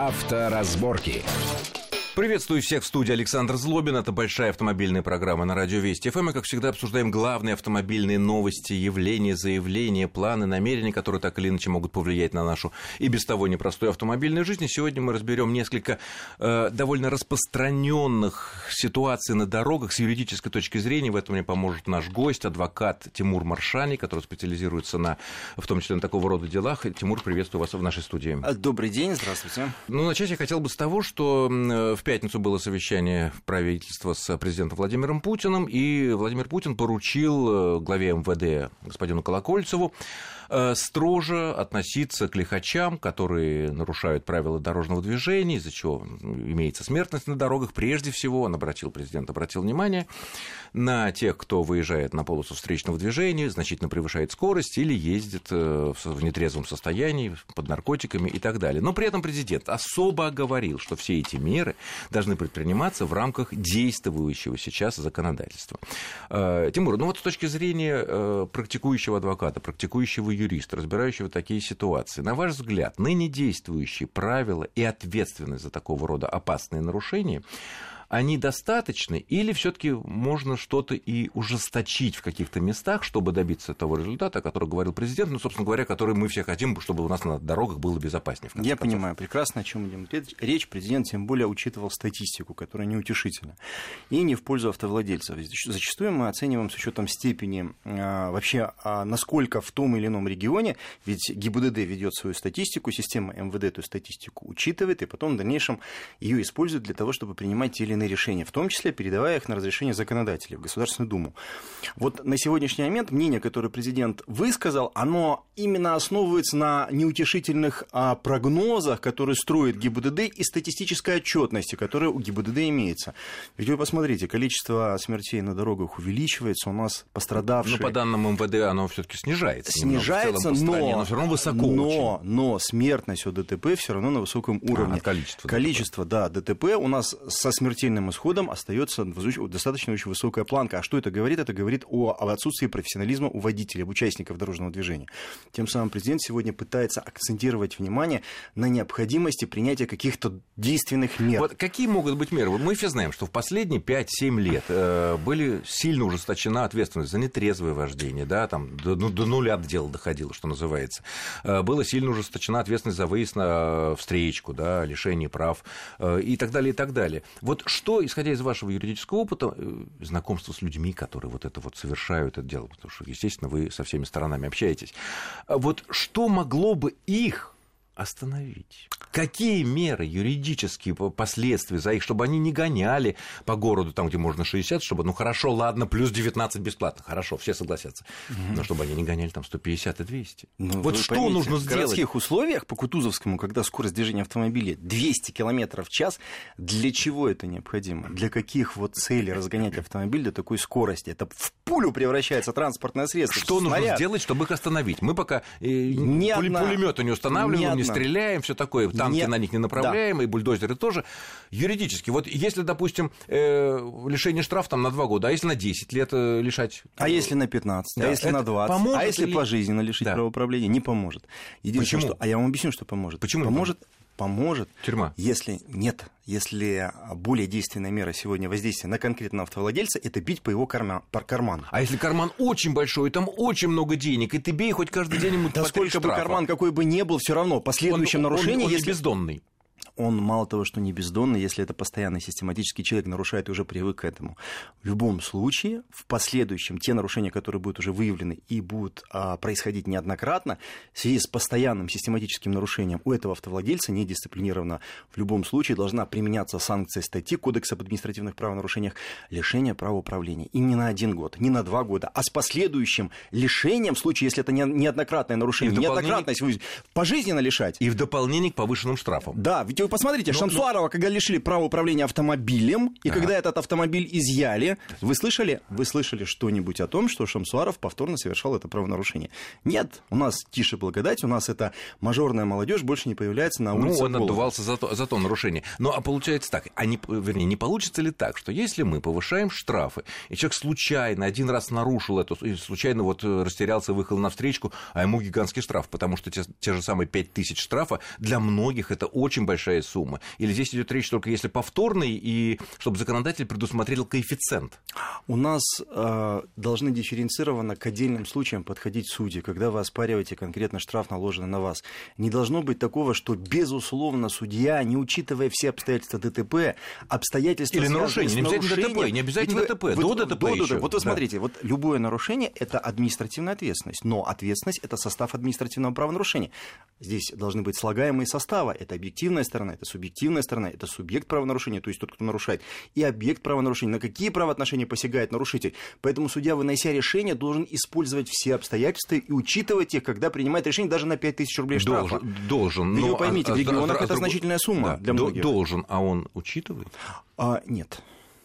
Авторазборки. Приветствую всех в студии Александр Злобин. Это большая автомобильная программа на радио Вести ФМ. Мы, как всегда, обсуждаем главные автомобильные новости, явления, заявления, планы, намерения, которые так или иначе могут повлиять на нашу и без того непростую автомобильную жизнь. И сегодня мы разберем несколько э, довольно распространенных ситуаций на дорогах с юридической точки зрения. В этом мне поможет наш гость, адвокат Тимур Маршани, который специализируется на, в том числе на такого рода делах. Тимур, приветствую вас в нашей студии. Добрый день, здравствуйте. Ну, начать я хотел бы с того, что в пятницу было совещание правительства с президентом Владимиром Путиным, и Владимир Путин поручил э, главе МВД господину Колокольцеву строже относиться к лихачам, которые нарушают правила дорожного движения, из-за чего имеется смертность на дорогах. Прежде всего, он обратил, президент обратил внимание на тех, кто выезжает на полосу встречного движения, значительно превышает скорость или ездит э, в нетрезвом состоянии, под наркотиками и так далее. Но при этом президент особо оговорил, что все эти меры должны предприниматься в рамках действующего сейчас законодательства. Э, Тимур, ну вот с точки зрения практикующего адвоката, практикующего юрист, разбирающий вот такие ситуации. На ваш взгляд, ныне действующие правила и ответственность за такого рода опасные нарушения они достаточны, или все-таки можно что-то и ужесточить в каких-то местах, чтобы добиться того результата, о котором говорил президент, ну, собственно говоря, который мы все хотим, чтобы у нас на дорогах было безопаснее. Я концов. понимаю прекрасно, о чем идет речь. Президент тем более учитывал статистику, которая неутешительна, и не в пользу автовладельцев. Зачастую мы оцениваем с учетом степени а, вообще, а, насколько в том или ином регионе, ведь ГИБДД ведет свою статистику, система МВД эту статистику учитывает, и потом в дальнейшем ее использует для того, чтобы принимать те или иные решения, в том числе передавая их на разрешение законодателей в Государственную Думу. Вот на сегодняшний момент мнение, которое президент высказал, оно именно основывается на неутешительных а, прогнозах, которые строит ГИБДД и статистической отчетности, которая у ГИБДД имеется. Ведь вы посмотрите, количество смертей на дорогах увеличивается, у нас пострадавшие... Но по данным МВД оно все-таки снижается. Снижается, немного, но, но все равно высоко но, очень. но смертность от ДТП все равно на высоком уровне. А, количество. Количество, ДТП. да, ДТП у нас со смертельным смертельным исходом остается достаточно очень высокая планка. А что это говорит? Это говорит о, об отсутствии профессионализма у водителей, у участников дорожного движения. Тем самым президент сегодня пытается акцентировать внимание на необходимости принятия каких-то действенных мер. Вот какие могут быть меры? Мы все знаем, что в последние 5-7 лет э, были сильно ужесточена ответственность за нетрезвое вождение, да, там до, ну, до нуля дело доходило, что называется. Э, было сильно ужесточена ответственность за выезд на встречку, да, лишение прав э, и так далее, и так далее. Вот что, исходя из вашего юридического опыта, э, знакомства с людьми, которые вот это вот совершают это дело, потому что, естественно, вы со всеми сторонами общаетесь, а вот что могло бы их остановить? Какие меры, юридические последствия за их, чтобы они не гоняли по городу, там, где можно 60, чтобы, ну хорошо, ладно, плюс 19 бесплатно, хорошо, все согласятся, угу. но чтобы они не гоняли там 150 и 200. Ну, вот что поймите, нужно сделать? В городских условиях по Кутузовскому, когда скорость движения автомобиля 200 км в час, для чего это необходимо? Для каких вот целей разгонять автомобиль до такой скорости? Это в пулю превращается транспортное средство. Что нужно сделать, чтобы их остановить? Мы пока э, пулеметы не устанавливаем, не стреляем, все такое, танки Нет. на них не направляем, да. и бульдозеры тоже. Юридически, вот если, допустим, э, лишение штрафа там на 2 года, а если на 10 лет э, лишать? А если на 15, а да. а если Это на 20, поможет а если или... пожизненно лишить да. правоуправления, не поможет. Единственное, Почему? Что... А я вам объясню, что поможет. Почему? Поможет поможет. Тюрьма. Если нет, если более действенная мера сегодня воздействия на конкретного автовладельца, это бить по его карма, по карману. А если карман очень большой, и там очень много денег, и ты бей хоть каждый день ему Да сколько бы карман какой бы ни был, все равно последующим нарушением, он, он если... бездонный он мало того, что не бездонный, если это постоянный систематический человек нарушает и уже привык к этому. В любом случае, в последующем, те нарушения, которые будут уже выявлены и будут а, происходить неоднократно, в связи с постоянным систематическим нарушением у этого автовладельца недисциплинированно в любом случае должна применяться санкция статьи Кодекса об административных правонарушениях лишение права управления. И не на один год, не на два года, а с последующим лишением, в случае, если это не, неоднократное нарушение, неоднократность, пожизненно лишать. И в дополнение к повышенным штрафам. Да, ведь посмотрите, но, Шамсуарова, но... когда лишили права управления автомобилем, и ага. когда этот автомобиль изъяли, вы слышали, вы слышали что-нибудь о том, что Шамсуаров повторно совершал это правонарушение? Нет, у нас тише благодать, у нас эта мажорная молодежь больше не появляется на улице. Ну, он отдувался за то, за то нарушение. Но а получается так, а не, вернее, не получится ли так, что если мы повышаем штрафы, и человек случайно один раз нарушил это, и случайно вот э, растерялся, выехал на встречку, а ему гигантский штраф, потому что те, те же самые 5 тысяч штрафа для многих это очень большая большая сумма? Или здесь идет речь только если повторный, и чтобы законодатель предусмотрел коэффициент? У нас э, должны дифференцированно к отдельным случаям подходить судьи, когда вы оспариваете конкретно штраф, наложенный на вас. Не должно быть такого, что, безусловно, судья, не учитывая все обстоятельства ДТП, обстоятельства... Или нарушения, не обязательно ДТП, не обязательно ДТП, вы, до вот, ДТП до, еще. Вот вы смотрите, да. вот любое нарушение – это административная ответственность, но ответственность – это состав административного правонарушения. Здесь должны быть слагаемые составы. Это объективная сторона, это субъективная сторона, это субъект правонарушения, то есть тот, кто нарушает, и объект правонарушения. На какие правоотношения посягает нарушитель? Поэтому судья, вынося решение, должен использовать все обстоятельства и учитывать их, когда принимает решение даже на 5000 рублей штрафа. Должен. должен но, вы поймите, а, в регионах а, это а, значительная сумма да, для многих. Должен, а он учитывает? А, нет.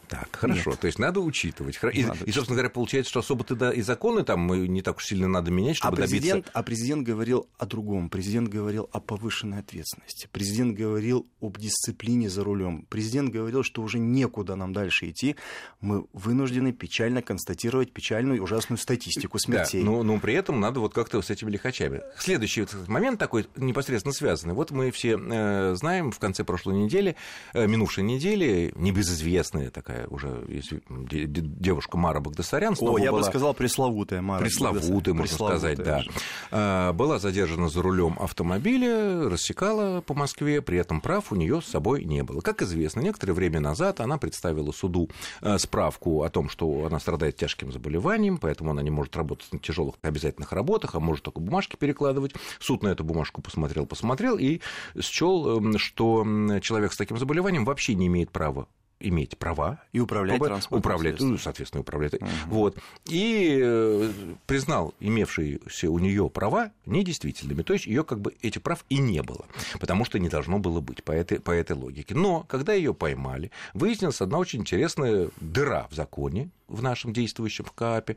Так, хорошо. Нет. То есть надо учитывать. И, надо и, собственно говоря, получается, что особо-то да, и законы там не так уж сильно надо менять, чтобы а президент, добиться... А президент говорил о другом. Президент говорил о повышенной ответственности. Президент говорил об дисциплине за рулем. Президент говорил, что уже некуда нам дальше идти. Мы вынуждены печально констатировать печальную и ужасную статистику смертей. Да, но, но при этом надо вот как-то с этими лихачами. Следующий момент такой непосредственно связанный. Вот мы все э, знаем, в конце прошлой недели, э, минувшей недели, небезызвестная такая такая уже, если девушка Мара Багдасарян О, я была... бы сказал, пресловутая Мара Пресловутая, можно пресловутая сказать, да. А, была задержана за рулем автомобиля, рассекала по Москве, при этом прав у нее с собой не было. Как известно, некоторое время назад она представила суду э, справку о том, что она страдает тяжким заболеванием, поэтому она не может работать на тяжелых обязательных работах, а может только бумажки перекладывать. Суд на эту бумажку посмотрел, посмотрел и счел, эм, что человек с таким заболеванием вообще не имеет права иметь права. И управлять. Управлять, ну, соответственно, управлять. Угу. Вот. И э, признал имевшиеся у нее права недействительными. То есть ее как бы этих прав и не было. Потому что не должно было быть по этой, по этой логике. Но когда ее поймали, выяснилась одна очень интересная дыра в законе, в нашем действующем в КАПе,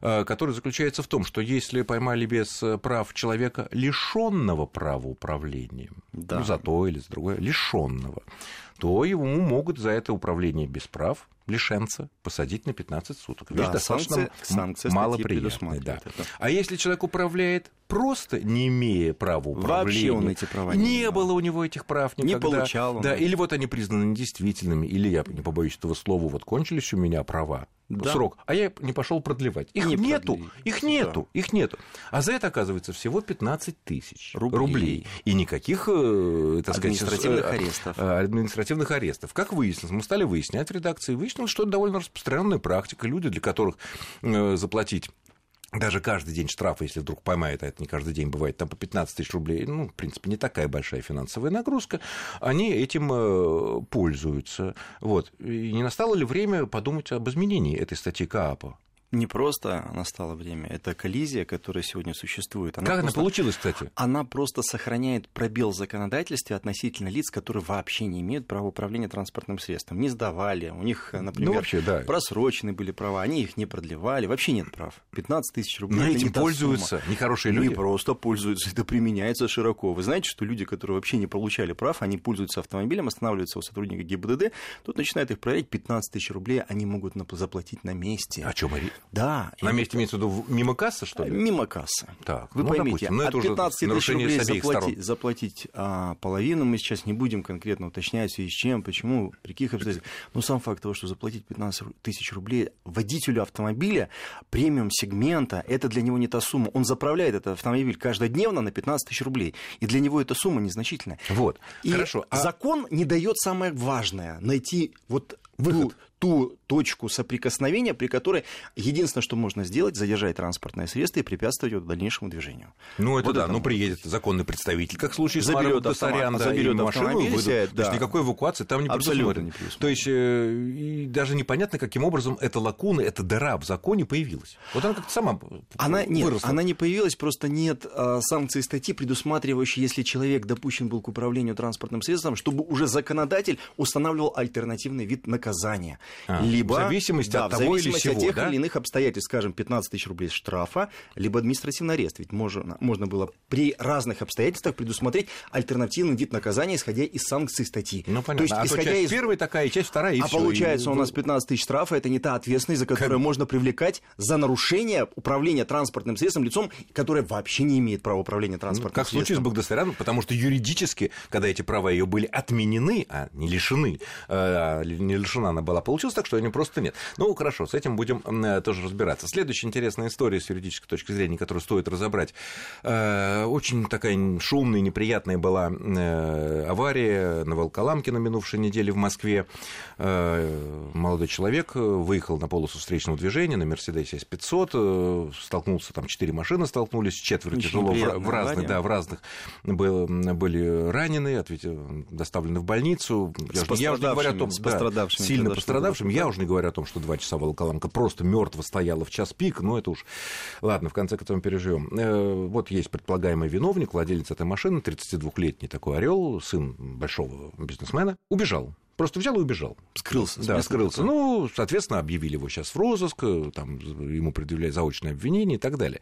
э, которая заключается в том, что если поймали без прав человека, лишенного права управления, да. ну, за то или за другое, лишенного, то ему могут за это управление без прав лишенца посадить на 15 суток. Вещь да, достаточно санкция, санкция малоприятная. Да. А если человек управляет просто не имея права управления, Вообще он эти права не, не было у него этих прав никогда. Не получал он. Да, или вот они признаны недействительными, или я не побоюсь этого слова, вот кончились у меня права, да. срок, а я не пошел продлевать. Их не нету, продлили. их нету, да. их нету. А за это, оказывается, всего 15 тысяч рублей. рублей. И никаких, э, так административных сказать, арестов. Э, административных арестов. Как выяснилось, мы стали выяснять в редакции, выяснилось, что это довольно распространенная практика. Люди, для которых э, заплатить даже каждый день штрафа, если вдруг поймают, а это не каждый день бывает, там по 15 тысяч рублей, ну, в принципе, не такая большая финансовая нагрузка, они этим э, пользуются. Вот. И не настало ли время подумать об изменении этой статьи КААПа? Не просто настало время, это коллизия, которая сегодня существует. Она как просто, она получилась, кстати? Она просто сохраняет пробел в законодательстве относительно лиц, которые вообще не имеют права управления транспортным средством. Не сдавали, у них, например, ну, вообще, да. просрочены были права, они их не продлевали, вообще нет прав. 15 тысяч рублей. Но этим пользуются нехорошие люди. Не просто пользуются, это применяется широко. Вы знаете, что люди, которые вообще не получали прав, они пользуются автомобилем, останавливаются у сотрудника ГИБДД, тут начинают их проверять, 15 тысяч рублей они могут заплатить на месте. О чем? Да. На месте имеется в виду мимо кассы, что ли? Мимо кассы. Так, Вы ну, поймите, допустим, от 15 тысяч рублей заплатить, заплатить а, половину мы сейчас не будем конкретно уточнять, с чем, почему, при каких обстоятельствах. Но сам факт того, что заплатить 15 тысяч рублей водителю автомобиля премиум-сегмента, это для него не та сумма. Он заправляет этот автомобиль каждодневно на 15 тысяч рублей. И для него эта сумма незначительная. Вот, и хорошо. А... закон не дает самое важное, найти вот Выход. Ту, точку соприкосновения, при которой единственное, что можно сделать, задержать транспортное средство и препятствовать его дальнейшему движению. Ну, это вот да, это ну, приедет законный представитель, как в случае заберет с Маром да, заберет машину, выйдут, сядет, да. никакой эвакуации там не Абсолютно не То есть, э, даже непонятно, каким образом эта лакуна, эта дыра в законе появилась. Вот она как-то сама она, нет, выросла. Она не появилась, просто нет а, санкций статьи, предусматривающей, если человек допущен был к управлению транспортным средством, чтобы уже законодатель устанавливал альтернативный вид наказания. А, либо, в зависимости да, от того в зависимости или всего, от тех да? или иных обстоятельств, скажем, 15 тысяч рублей штрафа, либо административный арест. Ведь можно, можно было при разных обстоятельствах предусмотреть альтернативный вид наказания, исходя из санкций статьи. Ну, понятно. То есть, а исходя то часть из... первая такая, часть вторая, и а всё, получается, и... у нас 15 тысяч штрафа, это не та ответственность, за которую можно привлекать за нарушение управления транспортным средством лицом, которое вообще не имеет права управления транспортным Ну, как в случае с средством. Багдасарян, потому что юридически, когда эти права ее были отменены, а не лишены, э, не лишена она была, получилось так, что они просто нет. Ну, хорошо, с этим будем э, тоже разбираться. Следующая интересная история с юридической точки зрения, которую стоит разобрать. Э, Очень такая шумная, неприятная была э, авария на Волколамке на минувшей неделе в Москве. Молодой человек выехал на полосу встречного движения на Мерседесе S500, э, столкнулся, там четыре машины столкнулись, четверо Очень тяжело в, разных, да, в разных был- были ранены, доставлены в больницу. Я, я уже не говорю о том, пострадавшими, с да, пострадавшими сильно тогда, пострадавшим. чтобы- Я уже не говорю о том, что два часа Волоколамка просто мертво стояла в час пик, но это уж... Ладно, в конце концов переживем. Э, Вот есть предполагаемый виновник, владелец этой машины, 32-летний такой орел, сын большого бизнесмена, убежал. Просто взял и убежал. Скрылся Да, скрылся. Ну, соответственно, объявили его сейчас в розыск, э, там ему предъявляют заочное обвинение и так далее.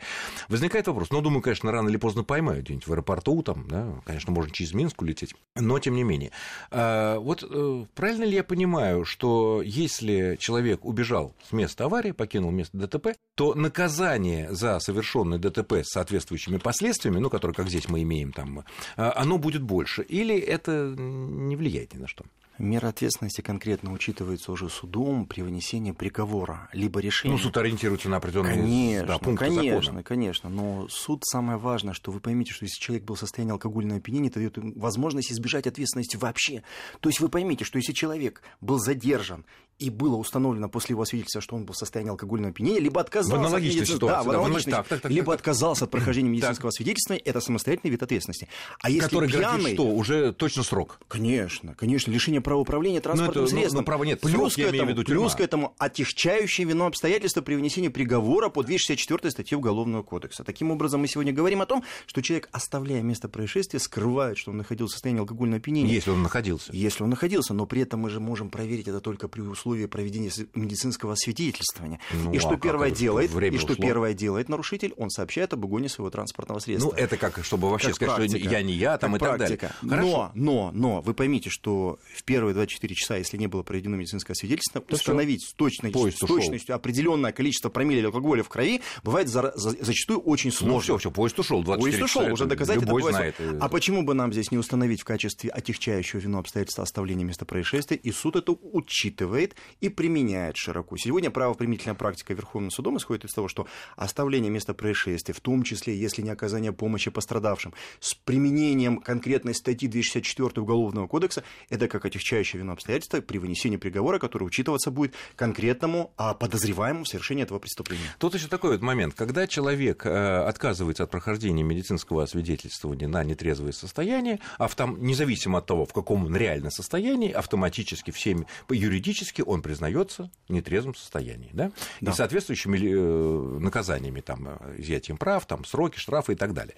Возникает вопрос, ну, думаю, конечно, рано или поздно поймают где-нибудь в аэропорту, там, да, конечно, можно через Минск улететь, но тем не менее. А, вот э, правильно ли я понимаю, что если человек убежал с места аварии, покинул место ДТП, то наказание за совершенное ДТП с соответствующими последствиями, ну, которые, как здесь мы имеем, там, оно будет больше, или это не влияет ни на что? Мера ответственности конкретно учитывается уже судом при вынесении приговора, либо решения. Ну, суд ориентируется на определенные Конечно, да, пункты конечно, закона. конечно. Но суд самое важное, что вы поймите, что если человек был в состоянии алкогольного опьянения, это дает возможность избежать ответственности вообще. То есть вы поймите, что если человек был задержан и было установлено после его свидетельства, что он был в состоянии алкогольного опьянения, либо отказался В аналогичной от ситуации, да, в да, в аналог- аналогичной- так, так, так, либо так, так. отказался от прохождения медицинского свидетельства, это самостоятельный вид ответственности. А если который пьяный, что? Уже точно срок. Конечно, конечно, лишение права управления транспортным это, ну, средством. ну, права нет, плюс, срок, к имею в этому, виду, тюрьма. плюс к этому отягчающее вину обстоятельства при вынесении приговора по 264 статье Уголовного кодекса. Таким образом, мы сегодня говорим о том, что человек, оставляя место происшествия, скрывает, что он находился в состоянии алкогольного опьянения. Если он находился. Если он находился, но при этом мы же можем проверить это только при условии проведения с- медицинского свидетельствования. Ну, и а что как первое что делает, и что ушло? первое делает нарушитель, он сообщает об угоне своего транспортного средства. Ну, это как, чтобы вообще Как сказать, что практика. я не я, там Как и так практика. далее. Хорошо. Но, но, но, вы поймите, что в первые 24 часа, если не было проведено медицинское свидетельство, То установить с, точной- Поезд с ушел. точностью определенное количество промилле алкоголя в крови бывает за- за- зачастую очень Ну, сложно. все, все, поезд ушел, 24 Поезд ушел, уже доказать это знает. бывает. А почему бы нам здесь не установить в качестве отягчающего вину обстоятельства оставления места происшествия, и суд это учитывает и применяет широко. Сегодня правоприменительная практика Верховным судом исходит из того, что оставление места происшествия, в том числе, если не оказание помощи пострадавшим, с применением конкретной статьи 264 Уголовного кодекса, это как отягчающее вину обстоятельства при вынесении приговора, который учитываться будет конкретному а, подозреваемому в совершении этого преступления. Тут еще такой вот момент. Когда человек э, отказывается от прохождения медицинского освидетельствования на нетрезвое состояние, автом... независимо от того, в каком он реально состоянии, автоматически всеми юридически он признается в нетрезвом состоянии. Да? Да. И соответствующими э, наказаниями, там, э, изъятием прав, там, сроки, штрафы и так далее.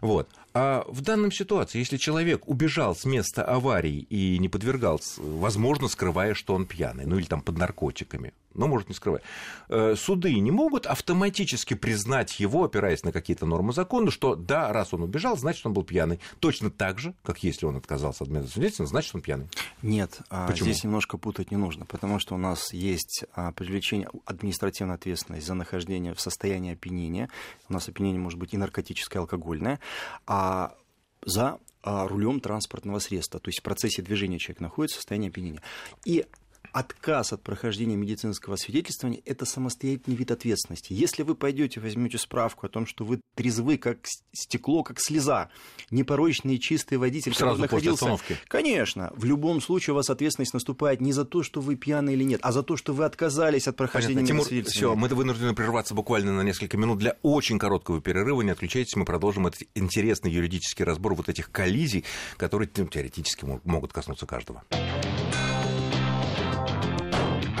Вот. А в данном ситуации, если человек убежал с места аварии и не подвергался, возможно, скрывая, что он пьяный, ну или там под наркотиками, но может не скрывать, э, суды не могут автоматически признать его, опираясь на какие-то нормы закона, что да, раз он убежал, значит, он был пьяный. Точно так же, как если он отказался от метода свидетельства, значит, он пьяный. Нет, а Почему? здесь немножко путать не нужно, потому что у нас есть а, привлечение административной ответственности за нахождение в состоянии опьянения. У нас опьянение может быть и наркотическое, и алкогольное, а за а, рулем транспортного средства. То есть в процессе движения человек находится в состоянии опьянения. И отказ от прохождения медицинского свидетельствования – это самостоятельный вид ответственности. Если вы пойдете, возьмете справку о том, что вы трезвы, как стекло, как слеза, непорочный и чистый водитель, Сразу который после находился... остановки. Конечно, в любом случае у вас ответственность наступает не за то, что вы пьяны или нет, а за то, что вы отказались от прохождения Понятно. Тимур, все, мы вынуждены прерваться буквально на несколько минут для очень короткого перерыва. Не отключайтесь, мы продолжим этот интересный юридический разбор вот этих коллизий, которые ну, теоретически мо- могут коснуться каждого.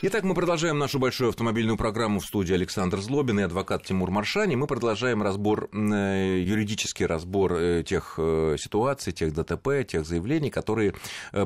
Итак, мы продолжаем нашу большую автомобильную программу в студии Александр Злобин и адвокат Тимур Маршани. Мы продолжаем разбор, э, юридический разбор э, тех э, ситуаций, тех ДТП, тех заявлений, которые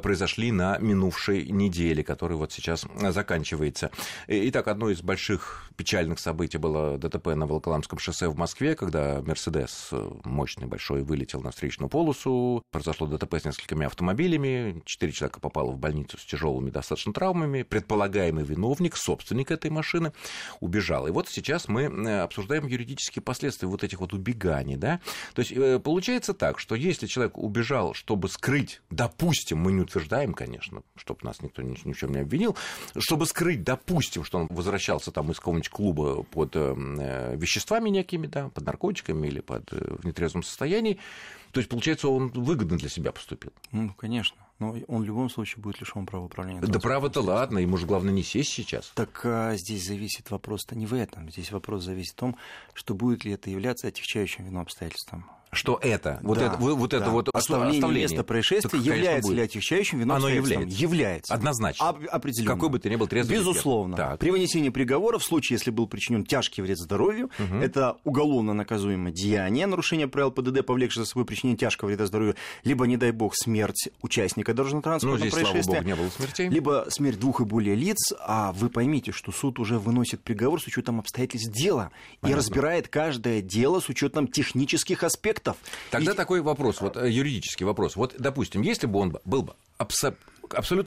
произошли на минувшей неделе, которая вот сейчас заканчивается. Итак, одно из больших печальных событий было ДТП на Волоколамском шоссе в Москве, когда Мерседес мощный, большой, вылетел на встречную полосу. Произошло ДТП с несколькими автомобилями. Четыре человека попало в больницу с тяжелыми достаточно травмами. Предполагаемый главный виновник, собственник этой машины, убежал. И вот сейчас мы э, обсуждаем юридические последствия вот этих вот убеганий. Да? То есть э, получается так, что если человек убежал, чтобы скрыть, допустим, мы не утверждаем, конечно, чтобы нас никто ни, ни в чем не обвинил, чтобы скрыть, допустим, что он возвращался там из какого-нибудь клуба под э, веществами некими, да, под наркотиками или под, в нетрезвом состоянии, то есть, получается, он выгодно для себя поступил. Ну, конечно. Но он в любом случае будет лишен права управления. Да право-то ладно, ему же главное не сесть сейчас. Так а, здесь зависит вопрос-то не в этом. Здесь вопрос зависит в том, что будет ли это являться отягчающим вину обстоятельством что это, вот да, это, вот да. это вот оставление, оставление места происшествия так, является будет. ли отягчающим вином Оно является. Является. Однозначно. Об, определенно. Какой бы ты ни был трезвый. Безусловно. Так. При вынесении приговора, в случае, если был причинен тяжкий вред здоровью, угу. это уголовно наказуемое деяние, нарушение правил ПДД, повлекшее за собой причинение тяжкого вреда здоровью, либо, не дай бог, смерть участника дорожно-транспортного ну, здесь, происшествия. Слава богу, не было смертей. Либо смерть двух и более лиц, а вы поймите, что суд уже выносит приговор с учетом обстоятельств дела Понятно. и разбирает каждое дело с учетом технических аспектов. Тогда и такой вопрос, вот э, юридический вопрос. Вот, допустим, если бы он был бы абсолютно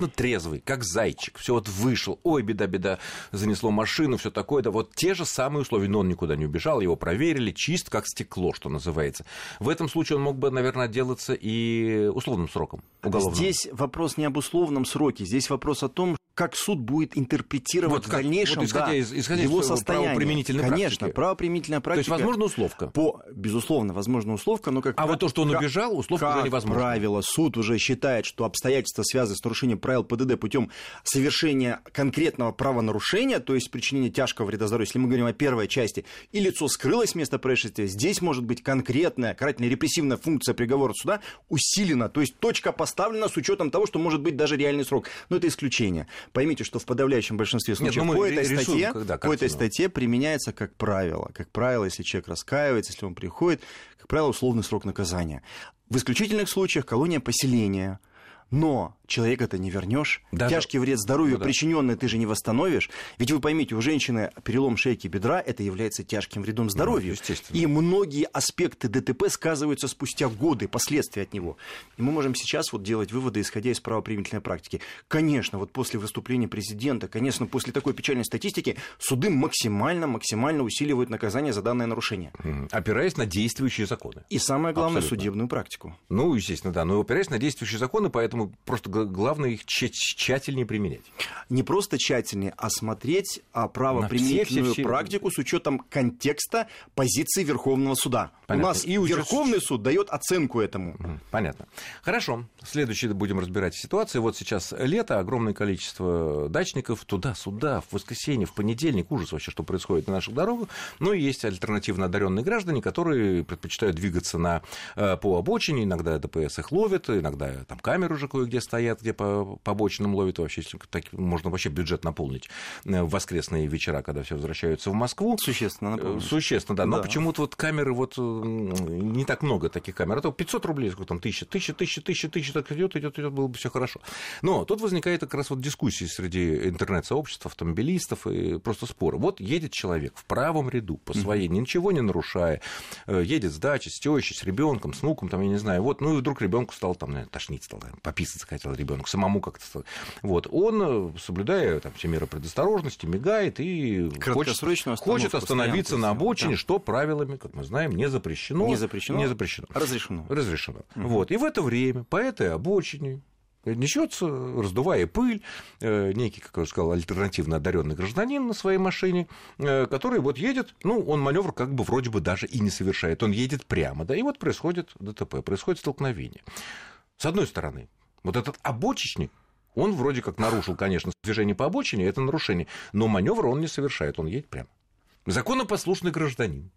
трезвый, как зайчик, все вот вышел, ой, беда-беда, занесло машину, все такое, да вот те же самые условия, но он никуда не убежал, его проверили, чист, как стекло, что называется. В этом случае он мог бы, наверное, отделаться и условным сроком уголовным. Здесь вопрос не об условном сроке, здесь вопрос о том, как суд будет интерпретировать вот как, в дальнейшем вот исходя да, из, исходя его из состояние. Правоприменительной Конечно, практики. правоприменительная практика. То есть, возможно, условка. По, безусловно, возможно, условка, но как... А вот то, что он убежал, условка как уже невозможно. правило, суд уже считает, что обстоятельства, связанные с нарушением правил ПДД путем совершения конкретного правонарушения, то есть причинения тяжкого вреда здоровью, если мы говорим о первой части, и лицо скрылось с места происшествия, здесь может быть конкретная карательная репрессивная функция приговора суда усилена, то есть точка поставлена с учетом того, что может быть даже реальный срок. Но это исключение. Поймите, что в подавляющем большинстве случаев Нет, ну по, этой статье, когда, по этой статье применяется как правило. Как правило, если человек раскаивается, если он приходит, как правило, условный срок наказания. В исключительных случаях колония поселения – но человека-то не вернешь. Да, Тяжкий вред здоровью, ну, да. причиненный, ты же не восстановишь. Ведь вы поймите, у женщины перелом шейки бедра это является тяжким вредом здоровью. Ну, и многие аспекты ДТП сказываются спустя годы, последствия от него. И мы можем сейчас вот делать выводы, исходя из правоприменительной практики. Конечно, вот после выступления президента, конечно, после такой печальной статистики, суды максимально, максимально усиливают наказание за данное нарушение. Опираясь на действующие законы. И самое главное, Абсолютно. судебную практику. Ну, естественно, да, но опираясь на действующие законы, поэтому просто главное их тщательнее применять. Не просто тщательнее, а смотреть а, правоприменительную все, все, практику с учетом контекста позиции Верховного суда. Понятно. У нас и Верховный суд дает оценку этому. Понятно. Хорошо. Следующий будем разбирать ситуацию. Вот сейчас лето, огромное количество дачников туда-сюда, в воскресенье, в понедельник. Ужас вообще, что происходит на наших дорогах. Но есть альтернативно одаренные граждане, которые предпочитают двигаться на, э, по обочине. Иногда ДПС их ловит, иногда там камеры уже кое-где стоят, где по, по обочинам ловят. Вообще, так, можно вообще бюджет наполнить э, в воскресные вечера, когда все возвращаются в Москву. Существенно э, наполнить. Существенно, да. Но да. почему-то вот камеры вот не так много таких камер. А то 500 рублей, сколько там, тысяча, тысяча, тысяча, тысяча, тысяча, так идет, идет, идет, было бы все хорошо. Но тут возникает как раз вот дискуссии среди интернет-сообществ, автомобилистов и просто споры. Вот едет человек в правом ряду по своей, mm-hmm. ничего не нарушая, э, едет с дачи, с тещей, с ребенком, с внуком, там, я не знаю, вот, ну и вдруг ребенку стал там, наверное, тошнить стал, пописать захотел ребенок, самому как-то. Вот, он, э, соблюдая там все меры предосторожности, мигает и хочет, хочет остановиться на обочине, да. что правилами, как мы знаем, не запрещено. Не запрещено? Не запрещено. Разрешено. Разрешено. Угу. Вот. И в это время по этой обочине несется, раздувая пыль, э, некий, как я сказал, альтернативно одаренный гражданин на своей машине, э, который вот едет, ну, он маневр как бы вроде бы даже и не совершает, он едет прямо, да, и вот происходит ДТП, происходит столкновение. С одной стороны, вот этот обочечник, он вроде как нарушил, конечно, движение по обочине, это нарушение, но маневр он не совершает, он едет прямо. Законопослушный гражданин,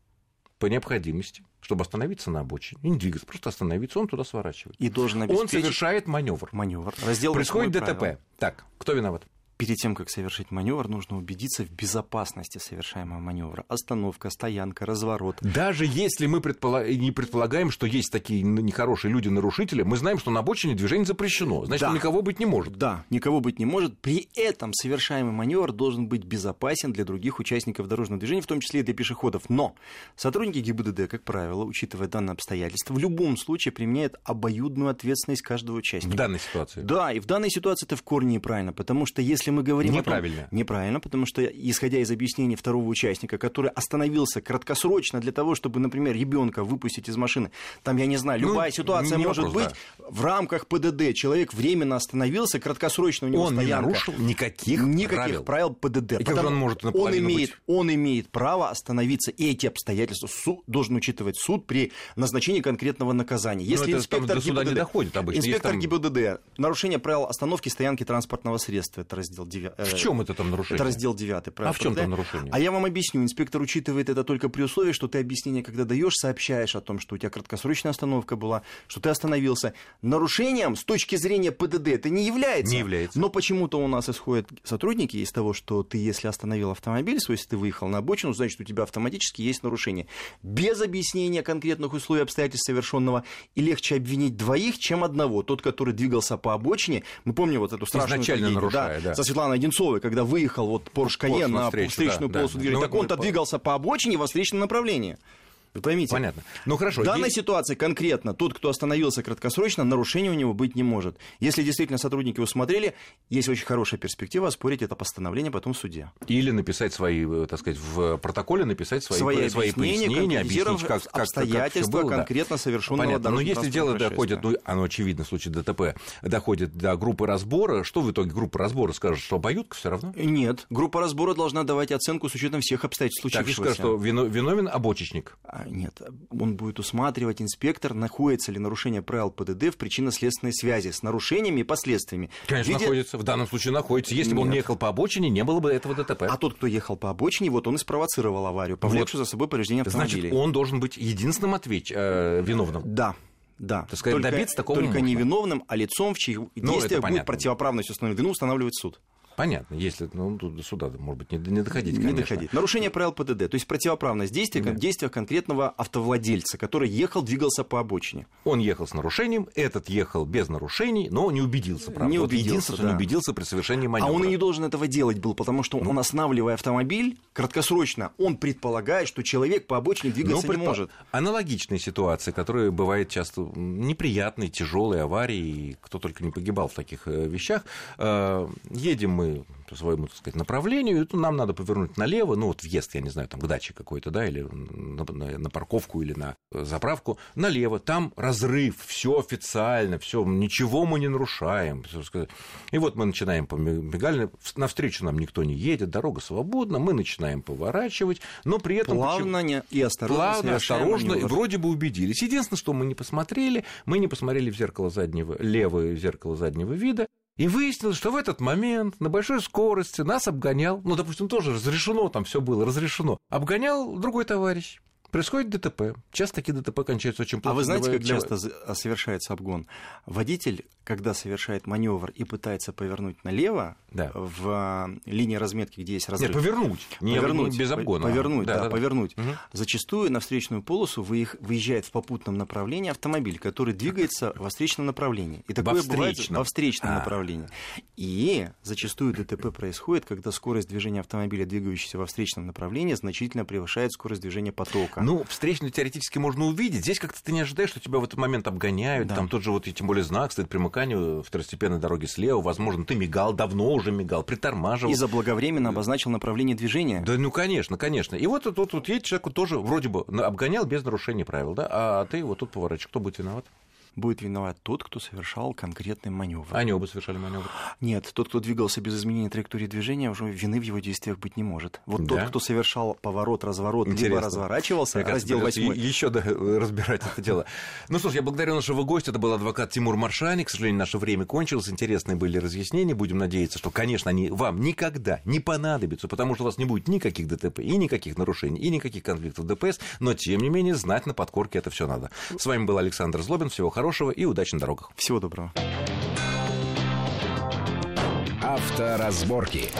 по необходимости, чтобы остановиться на обочине, и не двигаться, просто остановиться, он туда сворачивает. И должен обеспечить... Он совершает маневр. Маневр. Раздел Происходит ДТП. Правила. Так, кто виноват? Перед тем, как совершить маневр, нужно убедиться в безопасности совершаемого маневра. Остановка, стоянка, разворот. Даже если мы предполаг... не предполагаем, что есть такие нехорошие люди-нарушители, мы знаем, что на обочине движение запрещено. Значит, да. никого быть не может. Да, никого быть не может. При этом совершаемый маневр должен быть безопасен для других участников дорожного движения, в том числе и для пешеходов. Но сотрудники ГИБДД, как правило, учитывая данное обстоятельство, в любом случае применяют обоюдную ответственность каждого участника. В данной ситуации? Да, и в данной ситуации это в корне неправильно, потому что если если мы говорим Неправильно. О том, неправильно, потому что, исходя из объяснений второго участника, который остановился краткосрочно для того, чтобы, например, ребенка выпустить из машины, там, я не знаю, ну, любая ну, ситуация может вопрос, быть, да. в рамках ПДД человек временно остановился, краткосрочно у него он стоянка. Не нарушил никаких, никаких правил, правил ПДД. И как же он может он имеет, быть? он имеет право остановиться, и эти обстоятельства суд должен учитывать суд при назначении конкретного наказания. Ну, если Но инспектор суда ГИБДД, доходит обычно. Инспектор там... ГИБДД, нарушение правил остановки стоянки транспортного средства, это раздел 9. В чем это там нарушение? Это раздел 9. А в чем там нарушение? А я вам объясню. Инспектор учитывает это только при условии, что ты объяснение, когда даешь, сообщаешь о том, что у тебя краткосрочная остановка была, что ты остановился. Нарушением с точки зрения ПДД это не является. Не является. Но почему-то у нас исходят сотрудники из того, что ты, если остановил автомобиль свой, если ты выехал на обочину, значит, у тебя автоматически есть нарушение. Без объяснения конкретных условий обстоятельств совершенного и легче обвинить двоих, чем одного. Тот, который двигался по обочине, мы помним вот эту страшную Изначально нарушая, да, да. со Светланой Одинцовой, когда выехал вот Porsche Cayenne на встречную да, полосу да. движения, ну, так он-то двигался по обочине во встречном направлении. Вы поймите. Понятно. Ну хорошо. В данной есть... ситуации конкретно тот, кто остановился краткосрочно, нарушения у него быть не может. Если действительно сотрудники усмотрели, есть очень хорошая перспектива оспорить это постановление потом в суде. Или написать свои, э, так сказать, в протоколе написать свои, свои, свои пояснения, объяснить, как, как обстоятельства как было, конкретно да. совершенного Понятно. Но если дело доходит, ну, оно очевидно, в случае ДТП, доходит до группы разбора, что в итоге группа разбора скажет, что обоюдка все равно? Нет. Группа разбора должна давать оценку с учетом всех обстоятельств случившегося. Так, скажет, что виновен обочечник. Нет, он будет усматривать, инспектор, находится ли нарушение правил ПДД в причинно-следственной связи с нарушениями и последствиями. Конечно, виде... находится. В данном случае находится. Если Нет. бы он не ехал по обочине, не было бы этого ДТП. А тот, кто ехал по обочине, вот он и спровоцировал аварию, повлекшую вот. за собой повреждение автомобиля. Значит, он должен быть единственным ответь, э, виновным. Да. Да, так сказать, только, добиться такого Только можно. не виновным, а лицом, в чьих ну, действиях будет противоправность установленной вину устанавливать суд. Понятно, если ну, тут до суда, может быть, не, не доходить, конечно. Не доходить. Нарушение правил ПДД, то есть противоправность действия, да. действия конкретного автовладельца, который ехал, двигался по обочине. Он ехал с нарушением, этот ехал без нарушений, но не убедился, правда. Не убедился, вот единственное, да. что не убедился при совершении маневра. А он и не должен этого делать был, потому что ну, он, останавливая автомобиль, краткосрочно, он предполагает, что человек по обочине двигаться ну, не может. Аналогичные ситуации, которые бывают часто неприятные, тяжелые аварии, кто только не погибал в таких э, вещах. Э, едем мы по своему, так сказать, направлению, и нам надо повернуть налево, ну, вот въезд, я не знаю, там, к даче какой-то, да, или на, на, на парковку, или на заправку, налево, там разрыв, все официально, все, ничего мы не нарушаем. И вот мы начинаем по мигальной, навстречу нам никто не едет, дорога свободна, мы начинаем поворачивать, но при этом... Плавно почему... и осторожно. Плавно, осторожно, и вроде бы убедились. Единственное, что мы не посмотрели, мы не посмотрели в зеркало заднего, левое зеркало заднего вида, и выяснилось, что в этот момент на большой скорости нас обгонял, ну, допустим, тоже разрешено, там все было разрешено, обгонял другой товарищ. Происходит ДТП. Часто такие ДТП кончаются очень плохо. А вы знаете, как часто совершается обгон? Водитель, когда совершает маневр и пытается повернуть налево да. в а, линии разметки, где есть разрыв. Нет, повернуть. Не повернуть. Без обгона. Повернуть, да, да, да повернуть. Угу. Зачастую на встречную полосу выезжает в попутном направлении автомобиль, который двигается во встречном направлении. И такое во бывает во встречном а. направлении. И зачастую ДТП происходит, когда скорость движения автомобиля, двигающегося во встречном направлении, значительно превышает скорость движения потока человека. Ну, встречную теоретически можно увидеть. Здесь как-то ты не ожидаешь, что тебя в этот момент обгоняют. Да. Там тот же вот, и тем более знак стоит примыканию второстепенной дороги слева. Возможно, ты мигал, давно уже мигал, притормаживал. И заблаговременно обозначил направление движения. Да, ну, конечно, конечно. И вот тут вот, едет человек тоже вроде бы обгонял без нарушения правил, да, а ты вот тут поворачиваешь. Кто будет виноват? Будет виноват тот, кто совершал конкретный маневр. Они оба совершали маневр? Нет, тот, кто двигался без изменения траектории движения, уже вины в его действиях быть не может. Вот да? тот, кто совершал поворот, разворот, Интересно. либо разворачивался, Мне раздел 8. Еще да, разбирать это дело. Ну что ж, я благодарю нашего гостя. Это был адвокат Тимур Маршани. К сожалению, наше время кончилось. Интересные были разъяснения. Будем надеяться, что, конечно, они вам никогда не понадобятся, потому что у вас не будет никаких ДТП и никаких нарушений, и никаких конфликтов ДПС. Но, тем не менее, знать на подкорке это все надо. С вами был Александр Злобин. Всего хорошего и удачи на дорогах. Всего доброго. Авторазборки.